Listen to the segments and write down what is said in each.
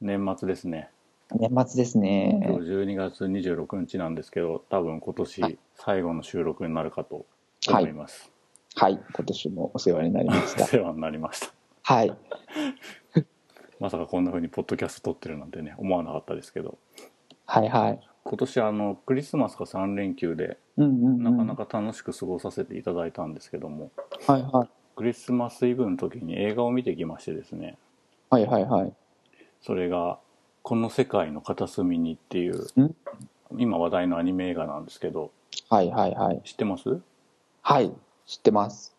年末ですね。年末です今ね。日12月26日なんですけど、多分今年最後の収録になるかと思います。はい、今年もお世話になりましおた。世話になりました。はい。まさかこんな風にポッドキャスト撮ってるなんてね、思わなかったですけど。はいはい。今年あの、クリスマスが3連休で。なかなか楽しく過ごさせていただいたんですけども、はいはい。クリスマスイブの時に映画を見てきましてですね、はいはいはい。それが、この世界の片隅にっていう、ん？今話題のアニメ映画なんですけど、はいはいはい。知ってます？はい、知ってます。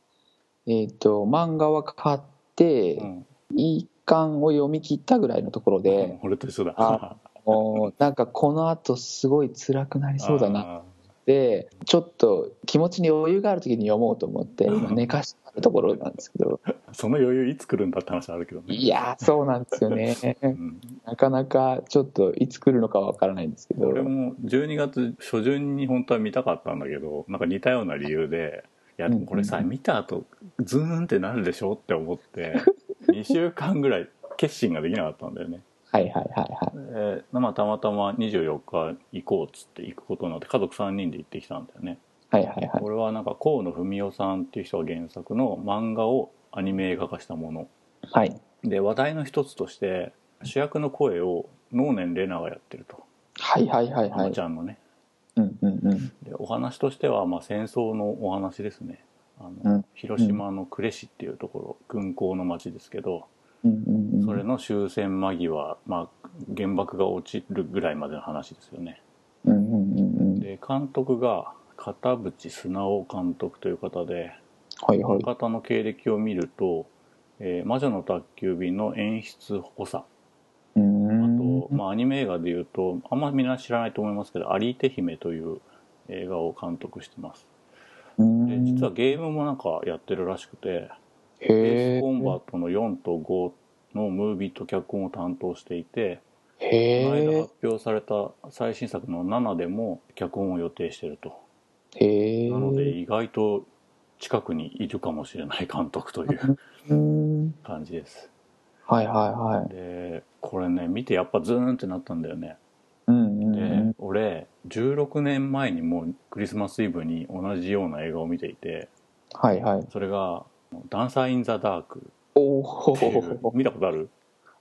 えっ、と、漫画は買って、うん。一巻を読み切ったぐらいのところで、俺と一緒だ。あもうなんかこの後すごい辛くなりそうだなて、ちょっと気持ちに余裕がある時に読もうと思って、今寝かしたところなんですけど、ー。その余裕いつ来るんだって話あるけどね。いやー、そうなんですよね。うん、なかなかちょっといつ来るのかわからないんですけど、俺も12月初旬に本当は見たかったんだけど、なんか似たような理由で、いや、でもこれさ、うんうん見た後、ズーンってなるでしょって思って、2週間ぐらい決心ができなかったんだよね。はいはいはいはい。えーまあ、たまたま24日行こうっつって行くことになって家族3人で行ってきたんだよね。はいはいはい。これはなんか河野文夫さんっていう人が原作の漫画をアニメ映画化したもの。はい。で話題の一つとして主役の声を能年玲奈がやってると、はいはいはいあはい。のちゃんのねうんうんうん。でお話としてはまあ戦争のお話ですねあの、うん広島の呉市っていうところ軍港の町ですけど。それの終戦間際、まあ、原爆が落ちるぐらいまでの話ですよね。で監督が片渕素直監督という方ではいはい。この方の経歴を見ると「えー魔女の宅急便」の演出補佐あん。と、まあ、アニメ映画でいうとあんまりみんな知らないと思いますけど「有手姫」という映画を監督してますで実はゲームもなんかやってるらしくてベーへスコンバーートの4と5のムービーと脚本を担当していてこの間発表された最新作の7でも脚本を予定してるとなので意外と近くにいるかもしれない監督という感じですはいはいはい。でこれね見てやっぱズーンってなったんだよねで、うん。俺16年前にもうクリスマスイブに同じような映画を見ていてはいはい。それが「ダンサー・イン・ザ・ダーク」おっていうお。見たことある？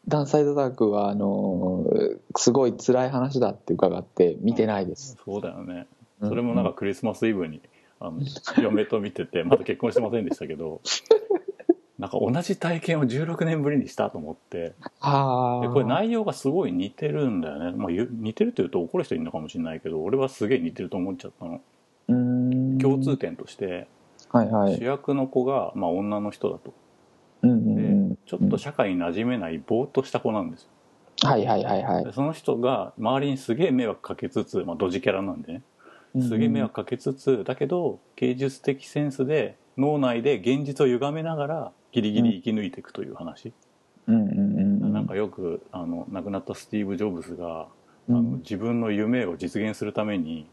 ダンサイドダークは、あのー、すごい辛い話だって伺って見てないです。そうだよねうんそれもなんかクリスマスイブにあの嫁と見てて まだ結婚してませんでしたけどなんか同じ体験を16年ぶりにしたと思ってはあ。でこれ内容がすごい似てるんだよね、まあ、ゆ似てるっていうと怒る人いるのかもしれないけど俺はすげえ似てると思っちゃったのうーん。共通点としてはいはい主。役の子が、まあ、女の人だとうんうんうん。ちょっと社会に馴染めないぼーっとした子なんですよはいはいはいはいで。その人が周りにすげえ迷惑かけつつ、まあ、ドジキャラなんでねすげえ迷惑かけつつだけど芸術的センスで脳内で現実を歪めながらギリギリ生き抜いていくという話、うんうんうんうん。なんかよくあの亡くなったスティーブ・ジョブズが、うんあの自分の夢を実現するために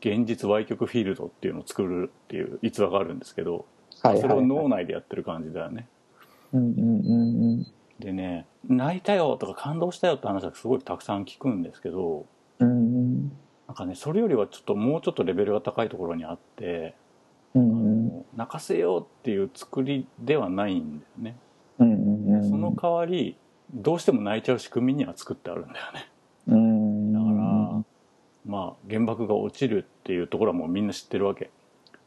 現実歪曲フィールドっていうのを作るっていう逸話があるんですけど、はいはいそれを脳内でやってる感じだよね。うんうんうん。うん。でね泣いたよとか感動したよって話はすごいたくさん聞くんですけどうんうん。なんかねそれよりはちょっともうちょっとレベルが高いところにあって、うんうん泣かせようっていう作りではないんだよね、うんうんうん。その代わりどうしても泣いちゃう仕組みには作ってあるんだよねまあ原爆が落ちるっていうところはもうみんな知ってるわけ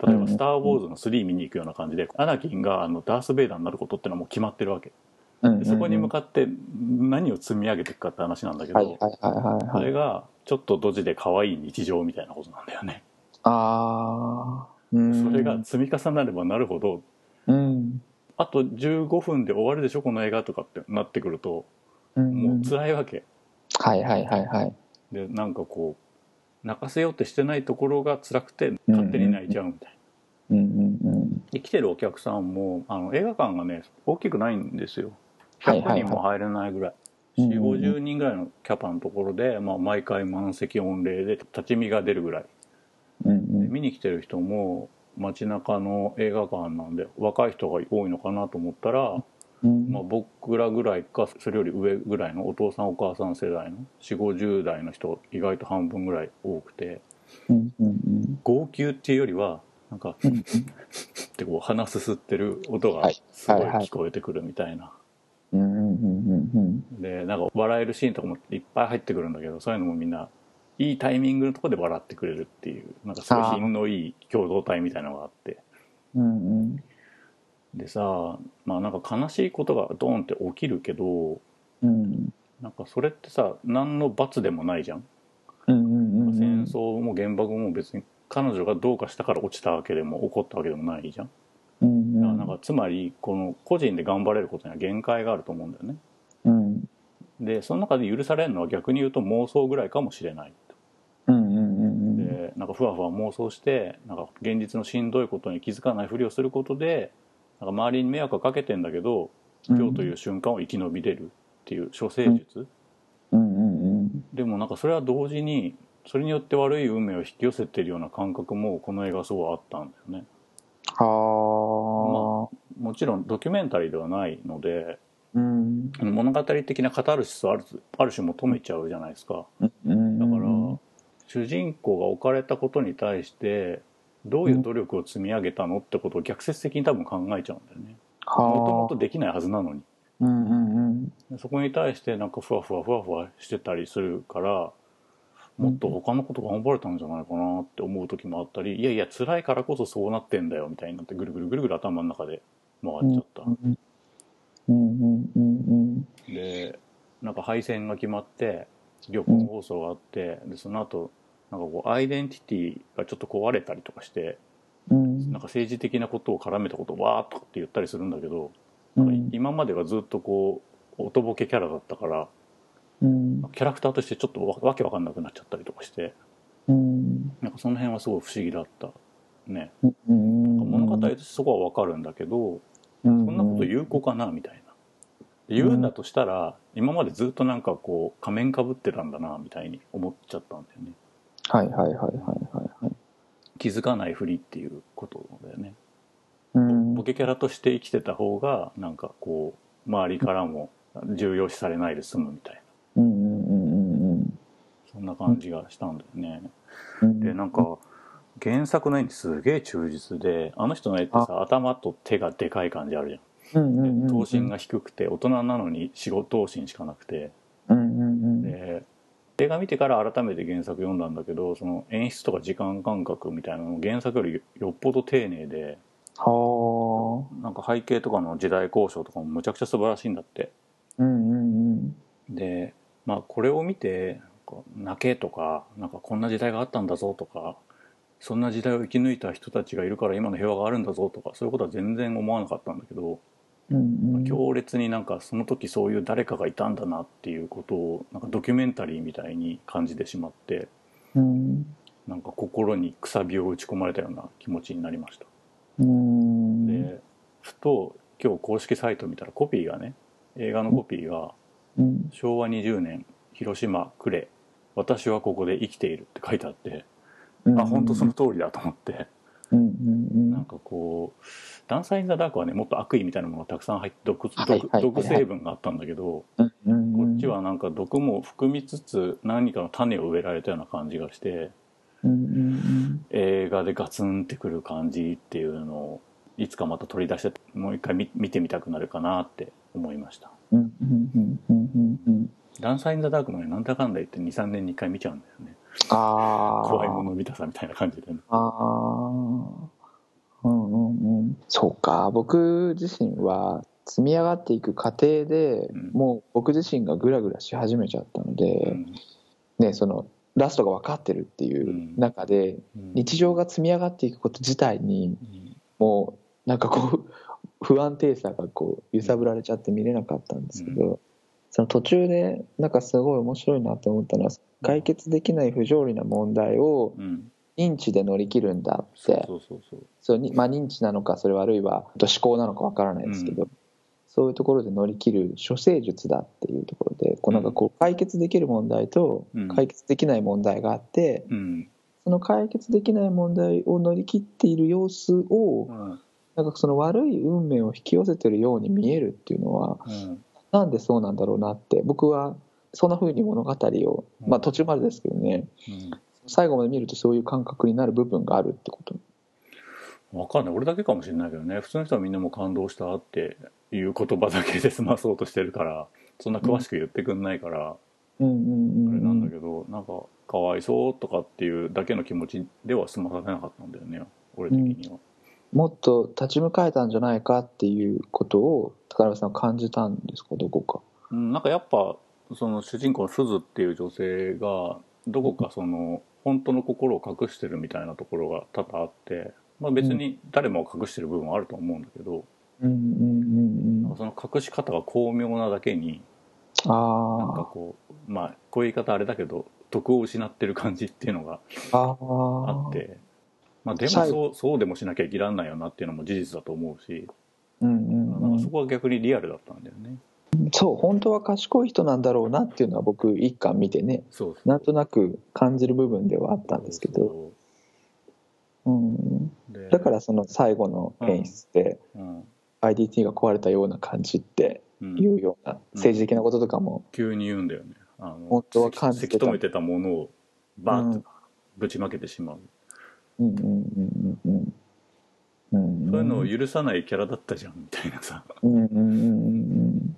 例えば「うんスター・ウォーズ」の3見に行くような感じでアナキンがあのダース・ベイダーになることってのはもう決まってるわけうんうんでそこに向かって何を積み上げていくかって話なんだけど、そはい。れがちょっとドジで可愛い日常みたいなことなんだよねああ。うん。それが積み重なればなるほどうん。あと15分で終わるでしょこの映画とかってなってくるとうんもう辛いわけ、はいはいはいはいでなんかこう泣かせようってしてないところが辛くて勝手に泣いちゃうみたいな、うんうんうん。で来てるお客さんもあの映画館がね大きくないんですよ。100はいはいはい。人も入れないぐらい、うんうんうん。4 5 0人ぐらいのキャパのところで、まあ、毎回満席御礼で立ち見が出るぐらい。うんうん。で見に来てる人も街中の映画館なんで若い人が多いのかなと思ったら、うん。まあ、僕らぐらいかそれより上ぐらいのお父さんお母さん世代の4 5 0代の人意外と半分ぐらい多くて。うんうんうん。号泣っていうよりはなんかうんってこう鼻すすってる音がはいすごい聞こえてくるみたいな。でなんか笑えるシーンとかもいっぱい入ってくるんだけどそういうのもみんないいタイミングのところで笑ってくれるっていうなんかすごい品のいい共同体みたいなのがあって。うんうんでさまあなんか悲しいことがドーンって起きるけどうん。なんかそれってさ何の罰でもないじゃん、うん戦争も原爆も別に彼女がどうかしたから落ちたわけでも起こったわけでもないじゃん。うんうん。だからなんかつまりこの個人で頑張れることには限界があると思うんだよね。うん。でその中で許されるのは逆に言うと妄想ぐらいかもしれないうんうんうん。でなんかふわふわ妄想してなんか現実のしんどいことに気づかないふりをすることでなんか周りに迷惑をかけてんだけど今日という瞬間を生き延びれるっていう処世術、うんうんうんでもなんかそれは同時にそれによって悪い運命を引き寄せてるような感覚もこの映画すごいあったんだよね。はあもちろんドキュメンタリーではないのでうん。物語的なカタルシスをあるある種求めちゃうじゃないですか。うん。だから主人公が置かれたことに対してどういう努力を積み上げたのってことを逆説的に多分考えちゃうんだよね。もともはとできないはずなのに。あうんうんうん。そこに対してなんかふわふわふわふわしてたりするからもっと他のこと頑張れたんじゃないかなって思う時もあったりいやいや辛いからこそそうなってんだよみたいになってぐるぐるぐるぐる頭の中で回っちゃった、でなんか敗戦が決まって旅行放送があって、でその後なんかこうアイデンティティがちょっと壊れたりとかしてうん。なんか政治的なことを絡めたことをわーっとかって言ったりするんだけど、うん。今まではずっとこうおとぼけキャラだったからうん。キャラクターとしてちょっとわわけわかんなくなっちゃったりとかしてうん。なんかその辺はすごい不思議だったね。うん。物語としてそこはわかるんだけどそそんなこと有効かなみたいな。言うんだとしたら今までずっとなんかこう仮面かぶってたんだなみたいに思っちゃったんだよねはいはいはいはいはいはい。気づかないふりっていうことだよね。うん。ボケキャラとして生きてた方がなんかこう周りからも重要視されないで済むみたいな。うんうんうんうんそんな感じがしたんだよね。うん。でなんか原作の絵にすげえ忠実であの人の絵ってさ頭と手がでかい感じあるじゃん。うんうんうん頭身が低くて大人なのに四五頭身しかなくて映画見てから改めて原作読んだんだけどその演出とか時間感覚みたいなの原作よりよっぽど丁寧ではあ。なんか背景とかの時代交渉とかもむちゃくちゃ素晴らしいんだって。うんうんでまあこれを見て泣けとかなんかこんな時代があったんだぞとかそんな時代を生き抜いた人たちがいるから今の平和があるんだぞとかそういうことは全然思わなかったんだけど、うんうん。うん強烈になんかその時そういう誰かがいたんだなっていうことをなんかドキュメンタリーみたいに感じてしまってうん。なんか心にくさびを打ち込まれたような気持ちになりました。うん。でふと今日公式サイト見たらコピーがね映画のコピーがうん「昭和20年広島呉私はここで生きている」って書いてあって、あ本当その通りだと思って。うんうんなんかこう「ダンサー・イン・ザ・ダーク」はねもっと悪意みたいなものがたくさん入って毒毒毒成分があったんだけどうんうんこっちはなんか毒も含みつつ何かの種を植えられたような感じがして映画でガツンってくる感じっていうのをいつかまた取り出してもう一回見見てみたくなるかなって思いました。ダンサー・イン・ザ・ダークもねなんだかんだ言って23年に1回見ちゃうんだよねああ怖いもの見たさみたいな感じでね。ああうんうんうん。そうか。僕自身は積み上がっていく過程で、うん。もう僕自身がグラグラし始めちゃったので、うん。ねそのラストが分かってるっていう中で、うん。日常が積み上がっていくこと自体にうん。もうなんかこう 不安定さがこう揺さぶられちゃって見れなかったんですけど、その途中でなんかすごい面白いなって思ったのは解決できない不条理な問題をうん。認知で乗り切るんだって。そうまあ、認知なのかそれはあるいは思考なのかわからないですけど、そういうところで乗り切る処世術だっていうところでこうなんかこう解決できる問題とうん。解決できない問題があって、うん。その解決できない問題を乗り切っている様子をうん。なんかその悪い運命を引き寄せてるように見えるっていうのはうん。なんでそうなんだろうなって僕はそんな風に物語を、まあ、途中までですけどね。うん。最後まで見るとそういう感覚になる部分があるってこと。わかんない。俺だけかもしれないけどね。普通の人はみんなもう感動したっていう言葉だけで済 まそうとしてるからそんな詳しく言ってくんないから、うん。うんうんあれなんだうんけどなんかかわいそうとかっていうだけの気持ちでは済まさせなかったんだよね。俺的には、もっと立ち向かえたんじゃないかっていうことを高鍋さんは感じたんですか？どこか。うん、なんかやっぱその主人公のすずっていう女性がどこかその本当の心を隠してるみたいなところが多々あって、まあ、別に誰もが隠してる部分はあると思うんだけど、うんうんうんうん。その隠し方が巧妙なだけになんかあこうまあこういう言い方あれだけど徳を失ってる感じっていうのがああああってまあでも最そうそうでもしなきゃいけらんないよなっていうのも事実だと思うし、うんうんうん。なんかそこは逆にリアルだったんだよね。そう本当は賢い人なんだろうなっていうのは僕一巻見てねそなんとなく感じる部分ではあったんですけど、う。ん、だからその最後の演出でうん、IDT が壊れたような感じってうん。いうような政治的なこととかも、急に言うんだよね。あの本当は感じせき止めてたものをバーッとうん。ぶちまけてしまう、うんうんうんうんうんうんそういうのを許さないキャラだったじゃんみたいなさ。うんうんうんうん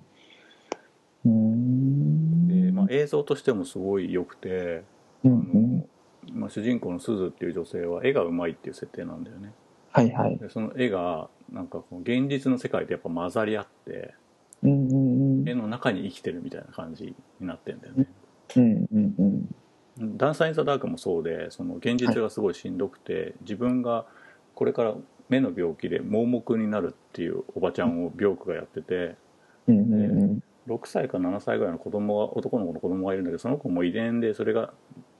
で、まあ、映像としてもすごい良くて、うんうん。まあ、主人公のすずっていう女性は絵がうまいっていう設定なんだよね。はいはい。でその絵がなんかこう現実の世界とやっぱ混ざり合ってうんうんうん。絵の中に生きてるみたいな感じになってんだよね。うんうんうん「ダンサー・イン・ザ・ダーク」もそうでその現実がすごいしんどくて、自分がこれから目の病気で盲目になるっていうおばちゃんを病区がやっててうんうんうん6歳か7歳ぐらいの子供が男の子の子供がいるんだけどその子も遺伝でそれが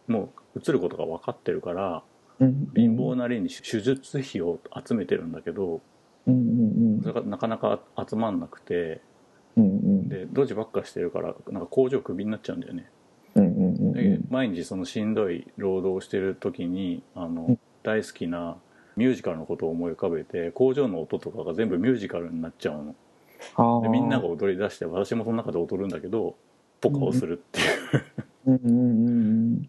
もう移ることが分かってるからうん。貧乏なりに手術費を集めてるんだけどうんうんそれがなかなか集まんなくてうんうん。でドジばっかしてるからなんか工場クビになっちゃうんだよね。うんうんうんで毎日そのしんどい労働をしてる時にあの、うん。大好きなミュージカルのことを思い浮かべて工場の音とかが全部ミュージカルになっちゃうの。あでみんながが踊り出して私もその中で踊るんだけどポカをするっていう、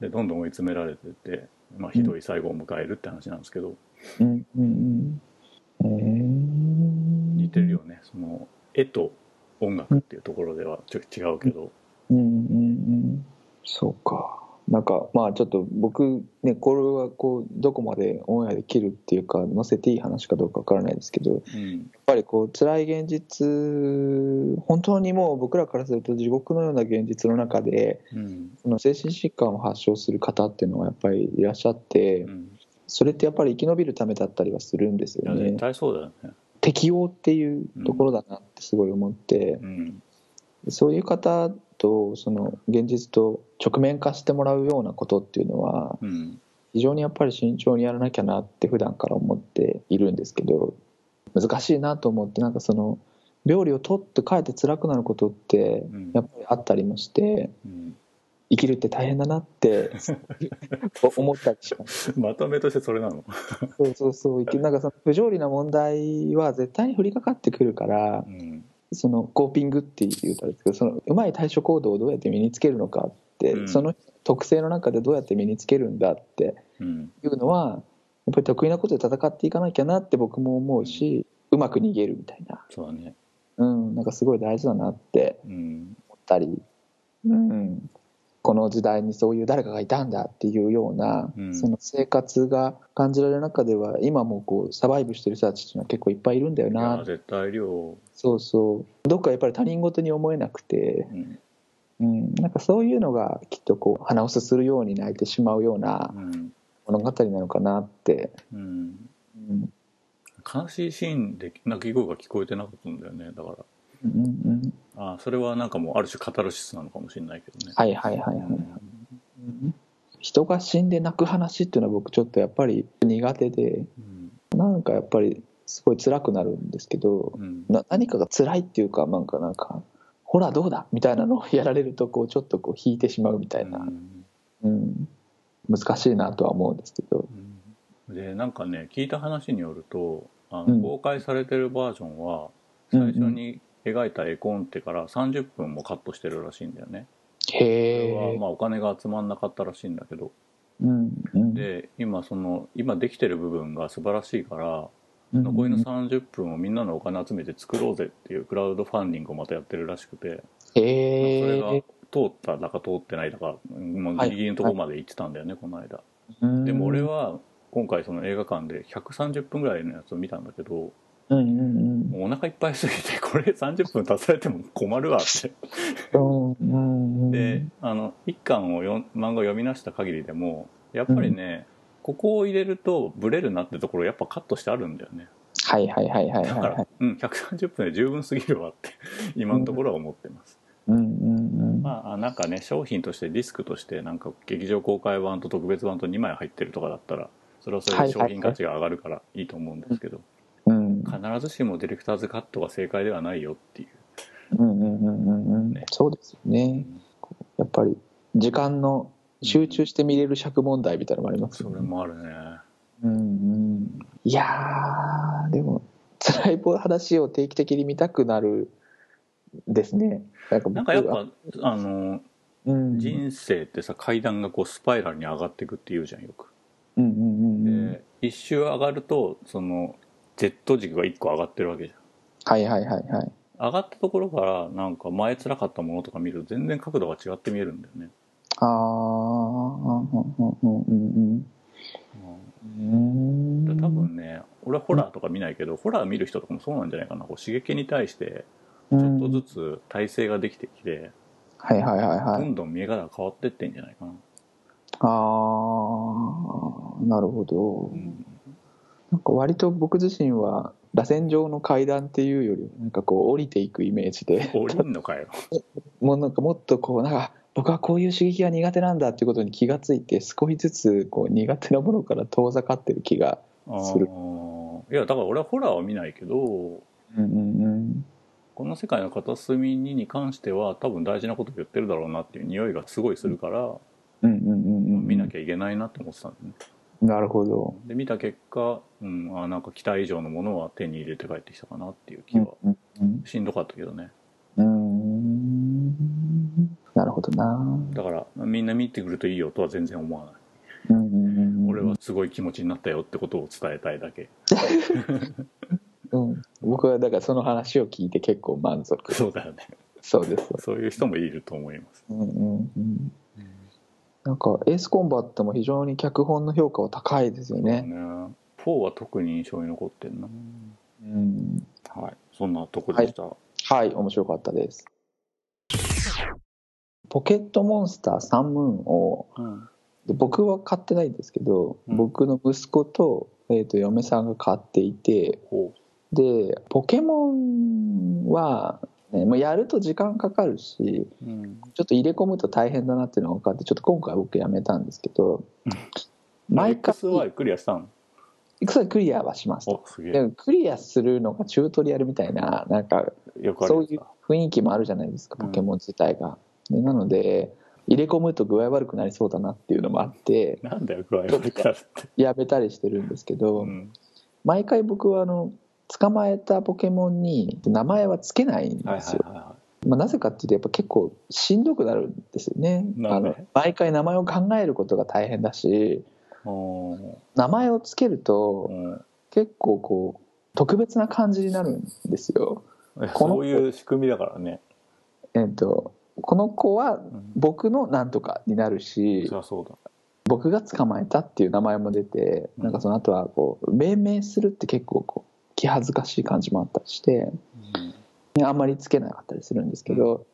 でどんどん追い詰められてって、まあ、ひどい最後を迎えるって話なんですけど、うんうんうんへえ似てるよね。その絵と音楽っていうところではちょっと違うけど、うんうんうん。そうかなんかまあちょっと僕ねこれはこうどこまでオンエアできるっていうか載せていい話かどうかわからないですけどやっうんぱりこう辛い現実本当にもう僕らからすると地獄のような現実の中でうん。その精神疾患を発症する方っていうのはやっぱりいらっしゃってうん、それってやっぱり生き延びるためだったりはするんですよね。絶対そうだよね、適応っていうところだなってすごい思って、うん。そういう方とその現実と直面化してもらうようなことっていうのはうん。非常にやっぱり慎重にやらなきゃなって普段から思っているんですけど難しいなと思ってなんかその病理を取ってかえって辛くなることってうん。やっぱりあったりもしてうん。生きるって大変だなって 思ったりします。まとめとしてそれなの、そうそうそう。なんかその不条理な問題は絶対に降りかかってくるからうんそのコーピングって言うたらですけどそのうまい対処行動をどうやって身につけるのかって、うん。その特性の中でどうやって身につけるんだってうん。いうのはやっぱり得意なことで戦っていかなきゃなって僕も思うしうまく逃げるみたいな、そうだね。うん、なんかすごい大事だなってうん。思ったり、うん、この時代にそういう誰かがいたんだっていうような、うん。その生活が感じられる中では今もこうサバイブしてる人たちっていうのは結構いっぱいいるんだよいなや絶対量。そうそう。どっかやっぱり他人事に思えなくて、うん。うん、なんかそういうのがきっとこう鼻をすするように泣いてしまうようなうん。物語なのかなって、うん。うん。悲しいシーンで泣き声が聞こえてなかったんだよねだからうんうんあそれはなんかもうある種カタルシスなのかもしれないけどね、はいはいはいはい、うん。人が死んで泣く話っていうのは僕ちょっとやっぱり苦手でうん。なんかやっぱりすごい辛くなるんですけどうん。な何かが辛いっていうかなんかなんかほらどうだみたいなのをやられるとこうちょっとこう引いてしまうみたいな、うん。うん、難しいなとは思うんですけど。うん。でなんかね聞いた話によるとあのうん。公開されてるバージョンはうん。最初に描いた絵コンテから30分もカットしてるらしいんだよね、そへれはえ、まあお金が集まんなかったらしいんだけど。うんうん、で今その今できてる部分が素晴らしいからうん残りの30分をみんなのお金集めて作ろうぜっていうクラウドファンディングをまたやってるらしくて。それが通っただか通ってないだかもうギリギリのところまで行ってたんだよね、この間。うん。でも俺は今回その映画館で130分ぐらいのやつを見たんだけどうんうんもうお腹いっぱいすぎてこれ30分足されても困るわって。うんうんうん。であの一巻をよん漫画を読み出した限りでもやっぱりね、ここを入れるとブレるなってところやっぱカットしてあるんだよね。はいはいはいはいだから、はい。はいうん、130分で十分すぎるわって 今のところは思ってます、うんうんうんまあなんかね商品としてディスクとしてなんか劇場公開版と特別版と2枚入ってるとかだったらそれはそれで商品価値が上がるからいいと思うんですけど、うん必ずしもディレクターズカットが正解ではないよっていう。うんうんうんうんうん。ね。そうですよね。やっぱり時間の集中して見れる尺問題みたいなのもありますそれよねもあるね。うんうん。いやーでも辛い話を定期的に見たくなるですね。なんか僕なんかやっぱあのうん。人生ってさ階段がこうスパイラルに上がっていくって言うじゃんよく。うんうんうんうん。で一周上がるとその Z 軸が1個上がってるわけじはいはいはいはい。ゃん上がったところからなんか前辛かったものとか見ると全然角度が違って見えるんだよね。ああうんうんうんうんうん。うん。で多分ね俺はホラーとか見ないけど、ホラー見る人とかもそうなんじゃないかな。こう刺激に対してちょっとずつ体勢ができてきて、はいはいはいはい。どんどん見え方が変わってってんじゃないかな、ああなるほど、うんなんか割と僕自身は螺旋状の階段っていうよりなんかこう降りていくイメージで。降りんのかよ。もうなんかもっとこうなんか僕はこういう刺激が苦手なんだっていうことに気がついて少しずつこう苦手なものから遠ざかってる気がする。いやだから俺はホラーは見ないけどうんうんうん。この世界の片隅にに関しては多分大事なこと言ってるだろうなっていう匂いがすごいするから、うんうんうんうん見なきゃいけないなって思ってたんだねなるほど。で見た結果、うん、あなんか期待以上のものは手に入れて帰ってきたかなっていう気は、うんうんしんどかったけどね。うんうん。なるほどな。だからみんな見てくるといいよとは全然思わない、うんうんうんうん。俺はすごい気持ちになったよってことを伝えたいだけ。うん。僕はだからその話を聞いて結構満足。そうだよね。そうです。そういう人もいると思います、うんうんうんなんかエースコンバットも非常に脚本の評価は高いですよね。ね。4は特に印象に残ってんな。うん、はい。そんなとこでした、はい、面白かったです。ポケットモンスターサンムーンをうん。で僕は買ってないんですけど、うん。僕の息子と,、えー、と嫁さんが買っていてほでポケモンは、ね、もうやると時間かかるしう、うん、ちょっと入れ込むと大変だなっていうのが分かってちょっと今回僕やめたんですけど毎回 XY クリアしたん？それクリアはしました。クリアするのがチュートリアルみたいななんかそういう雰囲気もあるじゃないですかうん。ポケモン自体が、でなので入れ込むと具合悪くなりそうだなっていうのもあってなんだよ具合悪くなるって、やめたりしてるんですけど、うん。毎回僕はあの捕まえたポケモンに名前はつけないんはいですよ、まあ、なぜかっていうとやっぱ結構しんどくなるんですよね。あの毎回名前を考えることが大変だし名前をつけるとうん。結構こう特別な感じになるんですよ。そういう仕組みだからね、えっとこの子はうん、僕のなんとかになるしそりゃそうだ。僕が捕まえたっていう名前も出てうんなんかその後はこう命名するって結構こう気恥ずかしい感じもあったりしてねあんまりつけなかったりするんですけど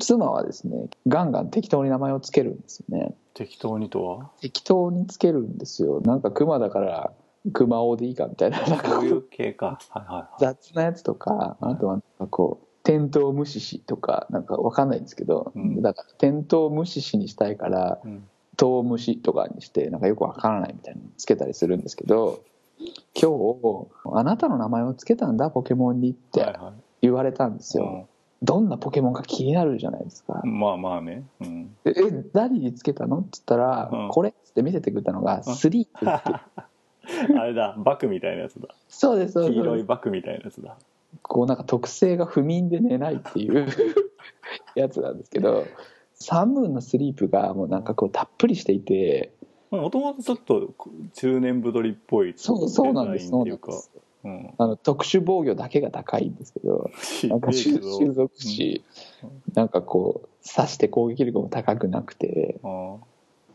妻はですねガンガン適当に名前をつけるんですよね。適当にとは？適当につけるんですよ。なんか熊だから熊王でいいかみたいななんかこうそういう系か。はいはいはい。雑なやつとかあとはなんかこうテントウムシシとかなんかわかんないんですけど、うん。だからテントウムシシにしたいからうん。トウムシとかにしてなんかよくわからないみたいなのつけたりするんですけど今日「あなたの名前をつけたんだポケモンに」ってはいは言われたんですいよ、どんなポケモンか気になるじゃないですか。うんまあまあね。うん「ええ何につけたの?」っつったら「うん。これ」っつって見せてくれたのが「スリープ」って。あれだ。バクみたいなやつだ。そうですそうです。黄色いバクみたいなやつだ。こうなんか特性が不眠で寝ないっていう やつなんですけどサンムーンのスリープがもうなんかこうたっぷりしていてもともとちょっと中年太りっぽいそうそうなんです。そうなんです。うんあの特殊防御だけが高いんですけど なんか種種族しなんかこう刺して攻撃力も高くなくてあ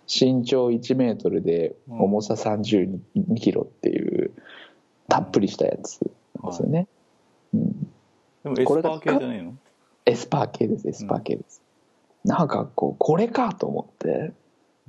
身長1メートルで重さ32キロっていうたっぷりしたやつなんですよね、うん、でもエスパー系じゃないの？エスパー系ですエスパー系です、なんかこうこれかと思って。うん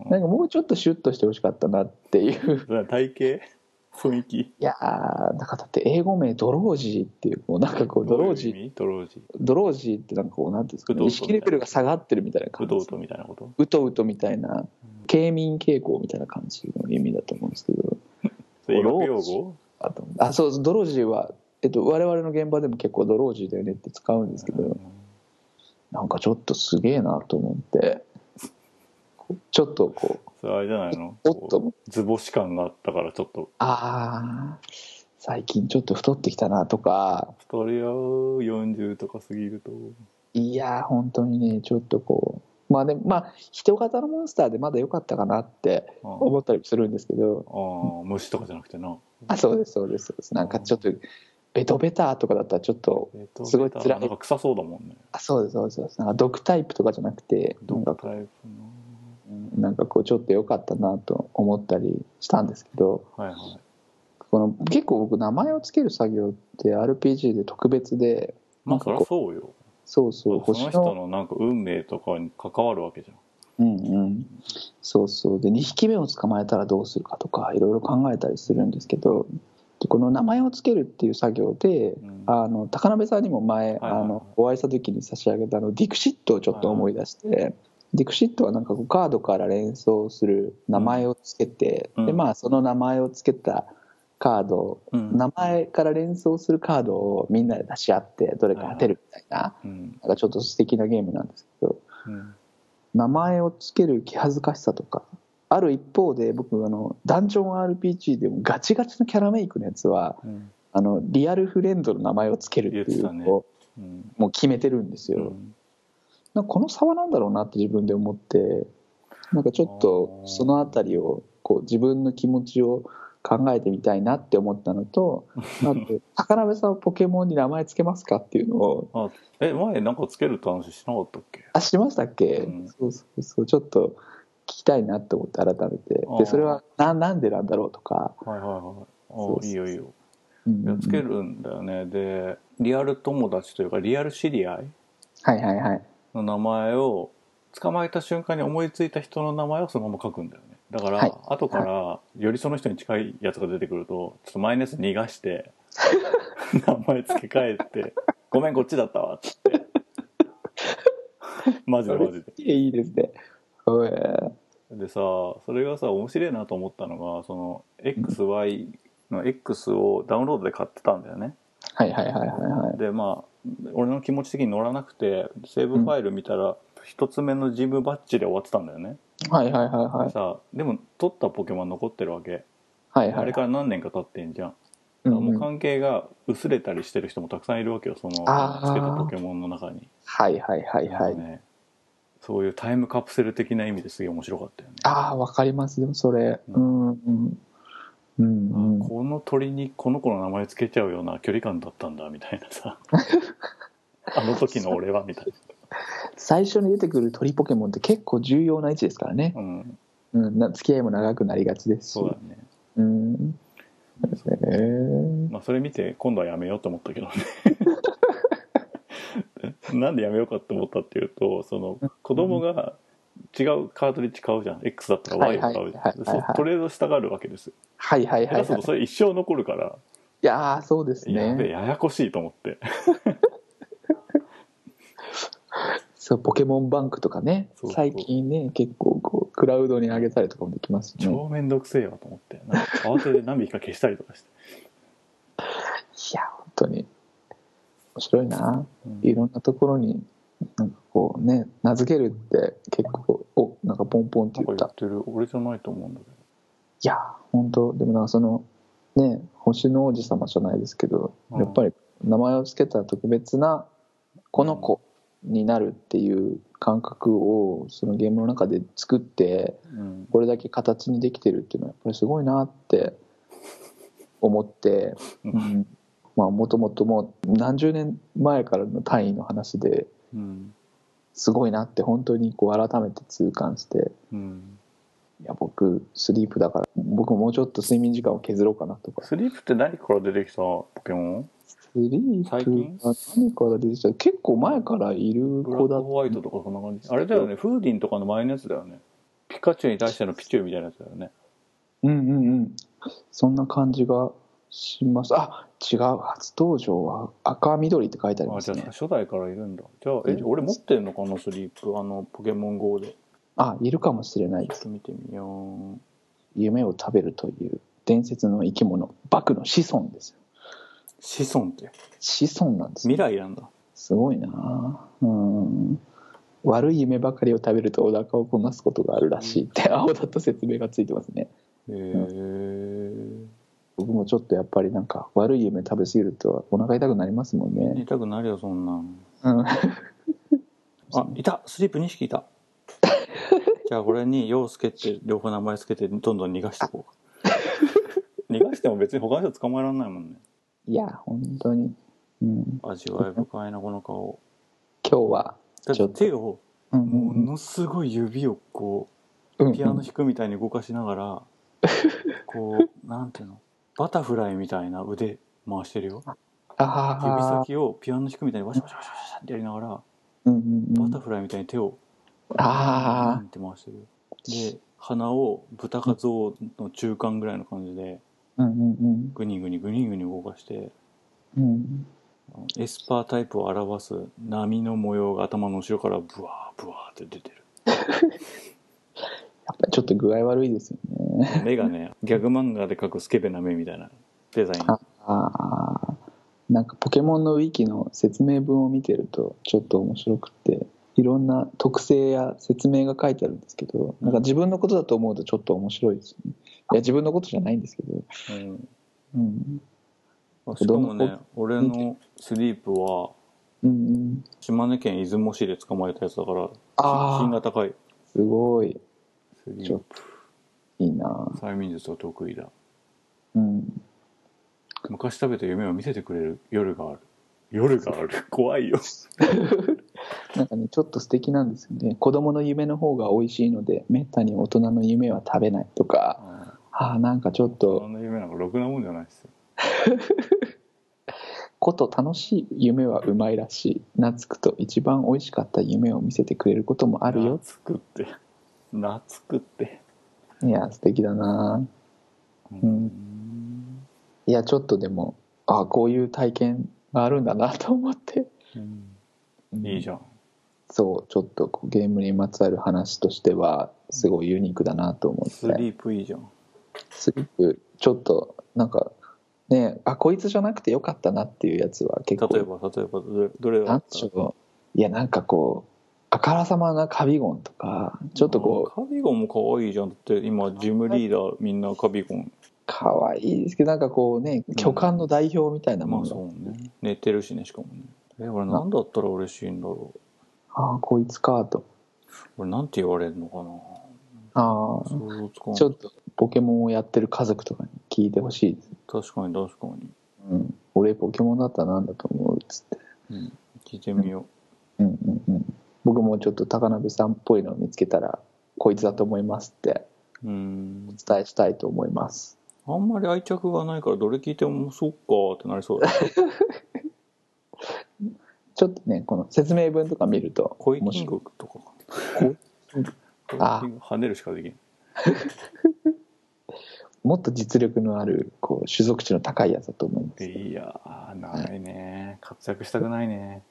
なんかもうちょっとシュッとしてほしかったなっていう。体型？雰囲気？いやーなんかだって英語名 Drowzee っていうこうなんかこう drowsy。ドロージ drowsy ってなんかこうなんていうんですか、ね、意識レベルが下がってるみたいな感じ。うとうとみたいなこと？うとうとみたいな。傾眠傾向みたいな感じの意味だと思うんですけど。それ医学用ドロージ語あそうドロージーは、えっと、我々の現場でも結構ドロージーだよねって使うんですけど。なんかちょっとすげえなと思ってちょっとこうそれあれじゃないの？おっと。図星感があったからちょっと。ああ最近ちょっと太ってきたなとか。太り合う40とか過ぎると。いやー本当にねちょっとこう。まあでもまあ人型のモンスターでまだ良かったかなって思ったりするんですけど。ああ虫とかじゃなくてな。あそうですそうですそうです。なんかちょっとベトベタとかだったらちょっとえっとすごい辛い。なんか臭そうだもんね。あそうですそうですなんか毒タイプとかじゃなくてなんかタイプうんなんかこうちょっと良かったなと思ったりしたんですけどのはいはい。この結構僕名前を付ける作業って RPG で特別でまあそりゃそうよ。そうそうその人のなんか運命とかに関わるわけじゃん。うんうん。そうそう。で2匹目を捕まえたらどうするかとかいろいろ考えたりするんですけどでこの名前を付けるっていう作業で、ん。あの高鍋さんにも前、はいはい。あのお会いした時に差し上げたあのディクシットをちょっと思い出して、ディクシットはなんかこうカードから連想する名前を付けて、うん。でまあその名前を付けたカードをうん。名前から連想するカードをみんなで出し合ってどれか当てるみたいな,、うん。なんかちょっと素敵なゲームなんですけどうん。名前を付ける気恥ずかしさとかある一方で僕あのダンジョン RPG でもガチガチのキャラメイクのやつはうん。あのリアルフレンドの名前を付けるっていうのをうん。もう決めてるんですよ、うんなんかこの差は何だろうなって自分で思ってなんかちょっとそのあたりをこう自分の気持ちを考えてみたいなって思ったのとあと高鍋さんはポケモンに名前つけますかっていうのを。あえ前なんかつけるって話しなかったっけ？あしましたっけ、うん。そうそうそうちょっと聞きたいなって思って改めて。でそれはななんでなんだろうとか、はいはいはいあいいよいいよ。うん。いやつけるんだよね。でリアル友達というかリアル知り合い？はいはいはいの名前を捕まえた瞬間に思いついた人の名前をそのまま書くんだよね。だから、はい。後からよりその人に近いやつが出てくるとちょっとマイナス逃がして 名前付け替えて「ごめんこっちだったわ」っつって。マジでマジで。いやいいですね。でさそれがさ面白いなと思ったのがその XY の X をダウンロードで買ってたんだよねはいはいはいはいはい。でまあ俺の気持ち的に乗らなくてセーブファイル見たら一つ目のジムバッジで終わってたんだよね、はいはいはいはい。さでも取ったポケモン残ってるわけ、はいはい。あれから何年か経ってんじゃん、うんもう関係が薄れたりしてる人もたくさんいるわけよそのつけたポケモンの中に、はいはいはいはい、ね、そういうタイムカプセル的な意味ですげえ面白かったよね。ああわかりますでもそれ。ううんうんうんうん。この鳥にこの子の名前つけちゃうような距離感だったんだみたいなさ。あの時の俺はみたい最初に出てくる鳥ポケモンって結構重要な位置ですからね。な、うん、うん、な付き合いも長くなりがちですし。そうだね。うん。へえまあそれ見て今度はやめようと思ったけどね。なんでやめようかって思ったっていうとその子供が違うカートリッジ買うじゃん。X だったら Y を買う。じゃんはいはいトレードしたがるわけですよはいはいはいはいそれ一生残るからいやーそうですねややこしいと思ってそうポケモンバンクとかね最近ね結構こうクラウドに上げたりとかもできますしね超めんどくせえわと思って慌てて何匹か消したりとかして、いや本当に面白いなうんいろんなところになんかこうね名付けるって結構おなんかポンポンって言った。か言ってる俺じゃないと思うんだけど。いや本当でもなんかそのね星の王子様じゃないですけど、うん。やっぱり名前を付けたら特別なこの子になるっていう感覚をそのゲームの中で作ってうん。これだけ形にできてるっていうのはやっぱりすごいなって思って、ううんん、まあもともともう何十年前からの単位の話でうんすごいなって本当にこう改めて痛感してうん。いや僕スリープだから僕ももうちょっと睡眠時間を削ろうかなとか。スリープって何から出てきたポケモン？スリープ最近？が何から出てきた？結構前からいるブラック子だホワイトとかそんな感じ。あれだよね。フーディンとかの前のやつだよね。ピカチュウに対してのピチュウみたいなやつだよね。うんうんうん。そんな感じがします。あ違う。初登場は赤緑って書いてありあじゃあますね初代からいるんだ。じゃあえ俺持ってんのかなスリープ。あのポケモン GO で。ちあいるかもしれないです。ょっと見てみよう。夢を食べるという伝説の生き物バクの子孫ですよ。子孫って？子孫なんです。よ未来なんだ。すごいな。うん。悪い夢ばかりを食べるとお腹をこなすことがあるらしいって青だと説明がついてますね。へえ僕もちょっとやっぱりなんか悪い夢食べ過ぎるとお腹痛くなりますもんね。痛くなるよそんなん。うん。あいたスリープ2匹いた。じゃあこれに陽介って両方名前つけてどんどん逃がしていこう。逃がしても別に他の人捕まえられないもんね。いや本当に、うん、味わい深いなこの顔。今日はだっ手をうん。ものすごい指をこうん。うピアノ弾くみたいに動かしながらこうなんていうの？バタフライみたいな腕回してるよ。指ああ先をピアノ弾くみたいにワシャワシャワシャワシャってやりながらうんうんうん。バタフライみたいに手をあー。ンって回してる。で鼻を豚か象の中間ぐらいの感じであうんうん。グニグニグニグニ動かしてエスパータイプを表す波の模様が頭の後ろからブワーブワーって出てる やっぱりちょっと具合悪いですよね。目がねギャグ漫画で描くスケベな目みたいな。デザイン。ああなんかポケモンのウィキの説明文を見てるとちょっと面白くっていろんな特性や説明が書いてあるんですけどなんか自分のことだと思うとちょっと面白いですね。いや自分のことじゃないんですけど、うん。うん、あしかもね俺のスリープはうんうん。島根県出雲市で捕まえたやつだから品が高い。すごいちょっープいいな。催眠術は得意だ。うん。昔食べた夢を見せてくれる夜がある。夜がある。怖いよ。なんかねちょっと素敵なんですよね。子供の夢の方が美味しいのでめったに大人の夢は食べないとか。ああなんかちょっあとの夢なんかろくなもんじゃないですよ。こと楽しい夢はうまいらしい。懐くと一番美味しかった夢を見せてくれることもあるよ。懐くって懐くって。いや素敵だな。うん。いやちょっとでもあこういう体験があるんだなと思って、いいじゃん。そうちょっとゲームにまつわる話としてはすごいユニークだなと思って。スリープいいじゃん。スリップちょっとなんかねあこいつじゃなくてよかったなっていうやつは結構。例えば例えばどれどれだったいやなんかこうあからさまなカビゴンとかちょっとこうカビゴンも可愛いじゃん。だって今ジムリーダーみんなカビゴン。可愛いですけどなんかこうね巨漢の代表みたいなもんが、まあそうね。寝てるしねしかもね。え俺何だったら嬉しいんだろう。ああこいつかと。俺なんて言われるのかな。ああちょっとポケモンをやってる家族とかに聞いてほしいです、確かに確かに、うん、俺ポケモンだったらなんだと思うっつって。うん、聞いてみよう。んうんうん僕もちょっと高鍋さんっぽいのを見つけたらこいつだと思いますってお伝えしたいと思います。あんまり愛着がないからどれ聞いてもそっかーってなりそうだ ちょっとねこの説明文とか見るとコイキン面白い。グ？とかあ。跳ねるしかできない もっと実力のあるこう種族値の高いやつだと思います。いやーないね活躍したくないね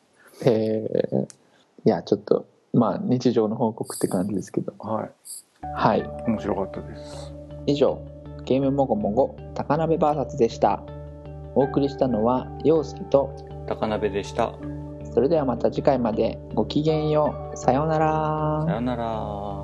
へえいやちょっとまあ日常の報告って感じですけど。はい。はい。面白かったです。以上ゲームもごもご高鍋 VS でした。お送りしたのは陽介と高鍋でした。それではまた次回までごきげんよう。さようなら。さよなら